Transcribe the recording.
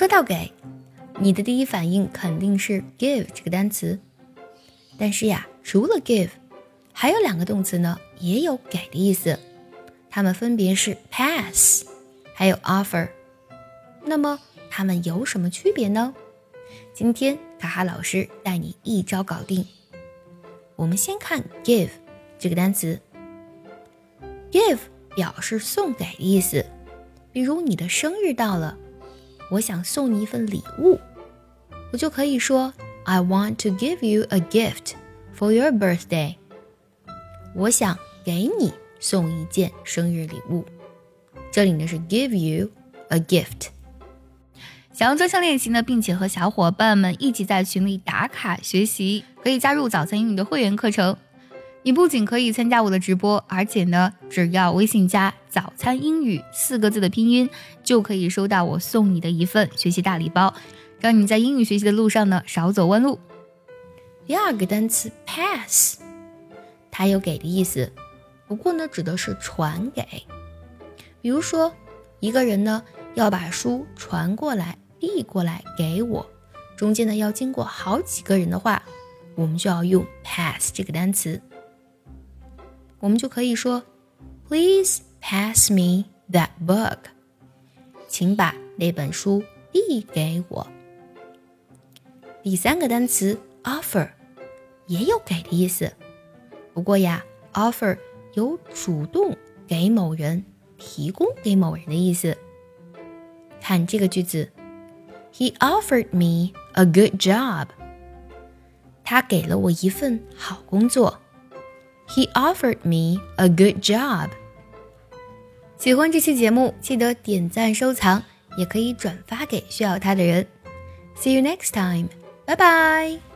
说到给，你的第一反应肯定是 give 这个单词。但是呀，除了 give，还有两个动词呢，也有给的意思，它们分别是 pass，还有 offer。那么它们有什么区别呢？今天卡哈老师带你一招搞定。我们先看 give 这个单词，give 表示送给的意思。比如你的生日到了，我想送你一份礼物，我就可以说 I want to give you a gift for your birthday。我想给你送一件生日礼物。这里呢是 give you a gift。想要专项练习呢，并且和小伙伴们一起在群里打卡学习，可以加入早餐英语的会员课程。你不仅可以参加我的直播，而且呢，只要微信加“早餐英语”四个字的拼音，就可以收到我送你的一份学习大礼包，让你在英语学习的路上呢少走弯路。第二个单词 pass，它有给的意思，不过呢，指的是传给。比如说，一个人呢要把书传过来、递过来给我，中间呢要经过好几个人的话，我们就要用 pass 这个单词。我们就可以说，Please pass me that book。请把那本书递给我。第三个单词 offer 也有给的意思，不过呀，offer 有主动给某人、提供给某人的意思。看这个句子，He offered me a good job。他给了我一份好工作。He offered me a good job。喜欢这期节目，记得点赞收藏，也可以转发给需要它的人。See you next time. Bye bye.